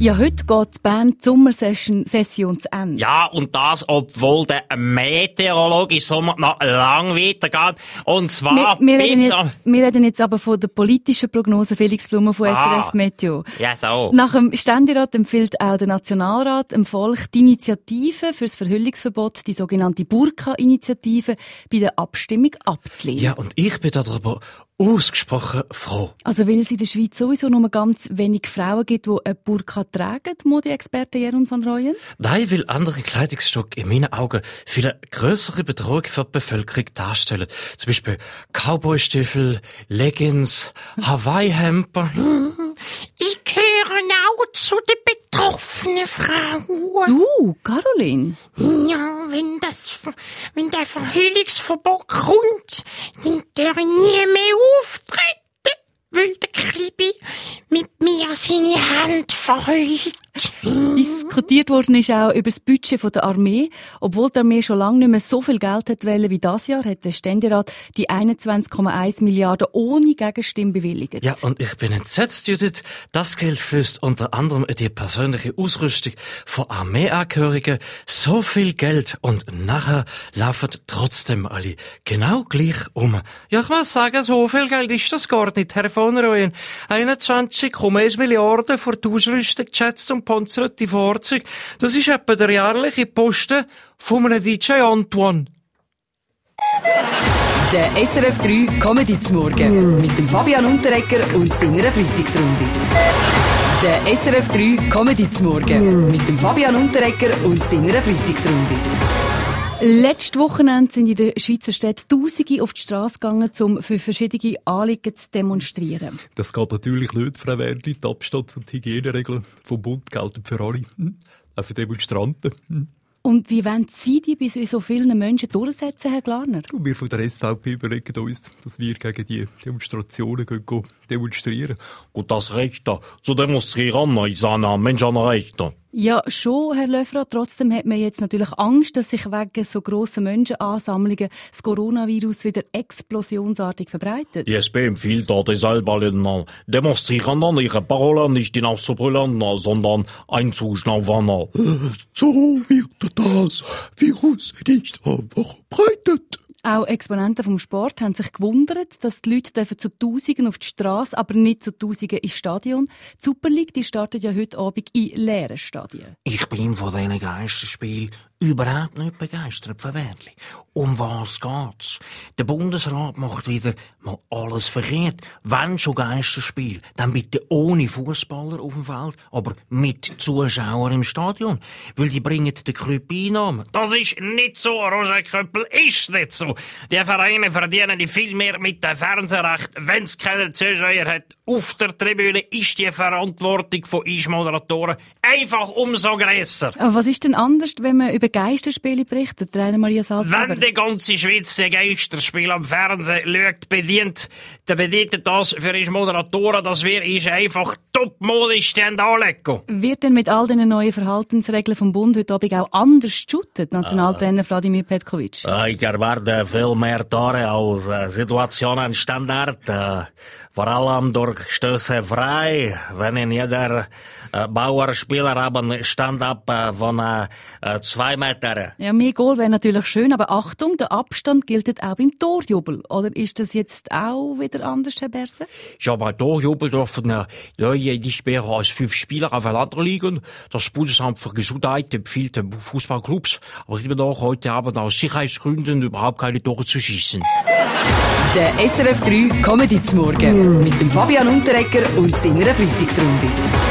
Ja, heute geht die Band Sommersession Session zu Ende. Ja, und das, obwohl der meteorologische Sommer noch lang weitergeht. Und zwar wir, wir, reden bis jetzt, wir reden jetzt aber von der politischen Prognose Felix Blumer von Ah. SRF Meteo. Ja, so. Nach dem Ständerat empfiehlt auch der Nationalrat dem Volk die Initiative für das Verhüllungsverbot, die sogenannte Burka-Initiative, bei der Abstimmung abzulehnen. Ja, und ich bin darüber ausgesprochen froh. Also weil es in der Schweiz sowieso nur ganz wenig Frauen gibt, die eine Burka tragen, Mode-Experte Jeroen van Rooyen? Nein, weil andere Kleidungsstücke in meinen Augen viel eine grössere Bedrohung für die Bevölkerung darstellen. Zum Beispiel Cowboystiefel, Leggings, Hawaii-Hemper. Ich gehöre auch zu den betroffenen Frauen. Du, Caroline? Ja, wenn das, wenn der Verhüllungsverbot kommt, dann darf ich nie mehr auftreten, weil der Kribi mit mir seine Hand verhüllt. Diskutiert worden ist auch über das Budget der Armee. Obwohl die Armee schon lange nicht mehr so viel Geld hat wollen wie das Jahr, hat der Ständerat die 21,1 Milliarden ohne Gegenstimme bewilligt. Ja, und ich bin entsetzt, Judith. Das Geld fließt unter anderem in die persönliche Ausrüstung von Armeeangehörigen. So viel Geld und nachher laufen trotzdem alle genau gleich um. Ja, ich muss sagen, so viel Geld ist das gar nicht, Herr von Rooyen. 21,1 Milliarden für die Ausrüstung, Jets und panzerte Fahrzeuge. Das ist etwa der jährliche Posten von einem DJ Antoine. Der SRF 3 Comedy zum Morgen mit dem Fabian Unterrecker und seiner Freitagsrunde. Der SRF 3 Comedy zum Morgen mit dem Fabian Unterrecker und seiner Freitagsrunde. Letztes Wochenende sind in der Schweizer Stadt Tausende auf die Straße gegangen, um für verschiedene Anliegen zu demonstrieren. Das geht natürlich nicht, Frau Werdli. Die Abstand- und Hygieneregeln vom Bund gelten für alle. Hm? Auch für Demonstranten. Hm? Und wie wollen Sie die bei so vielen Menschen durchsetzen, Herr Glarner? Und wir von der SVP überlegen uns, dass wir gegen die Demonstrationen gehen, gehen demonstrieren. Und das Recht zu demonstrieren ist ein Menschenrecht. Ja, schon, Herr Löffler. Trotzdem hat man jetzt natürlich Angst, dass sich wegen so grossen Menschenansammlungen das Coronavirus wieder explosionsartig verbreitet. Die SP empfiehlt da deshalb allen Demonstrierenden ihre Parolen nicht hinauszubrüllen, sondern einzuschnaufen. So wird das Virus nicht einfach verbreitet. Auch Exponenten vom Sport haben sich gewundert, dass die Leute zu Tausenden auf die Straße, aber nicht zu Tausenden ins Stadion. Die Super League, die startet ja heute Abend in leeren Stadien. Ich bin von diesen Geisterspielen überhaupt nicht begeistert, Verwertli. Um was geht's? Der Bundesrat macht wieder mal alles verkehrt. Wenn schon Geisterspiel, dann bitte ohne Fußballer auf dem Feld, aber mit Zuschauern im Stadion. Weil die bringen den Club Einnahmen. Das ist nicht so, Roger Köppel, ist nicht so. Die Vereine verdienen viel mehr mit dem Fernsehrecht. Wenn's keine Zuschauer hat auf der Tribüne, ist die Verantwortung von uns Moderatoren einfach umso grösser. Aber was ist denn anders, wenn man über Geisterspiele berichtet, Rainer Maria Salzgeber? Wenn die ganze Schweiz die Geisterspiele am Fernsehen schaut, bedient, dann bedeutet das für uns Moderatoren, dass wir uns einfach topmodisch anlegen. Wird denn mit all diesen neuen Verhaltensregeln vom Bund heute Abend auch anders geshootet, Nationaltrainer Wladimir Petkovic? Äh, Ich erwarte viel mehr Tore aus äh, Situationen Standard, äh, vor allem durch Stöße frei, wenn in jeder Bauerspieler haben Stand-up von zwei Metern. Ja, mehr Goal wäre natürlich schön, aber Achtung, der Abstand gilt auch beim Torjubel. Oder ist das jetzt auch wieder anders, Herr Berse? Ja, bei Torjubel dürfen ja, nicht mehr als fünf Spieler aufeinander liegen. Das Bundesamt für Gesundheit empfiehlt den Fußballclubs, aber immer noch heute Abend aus Sicherheitsgründen überhaupt keine Tore. Der SRF 3 Comedy zum Morgen mit dem Fabian Unterrecker und seiner Freitagsrunde.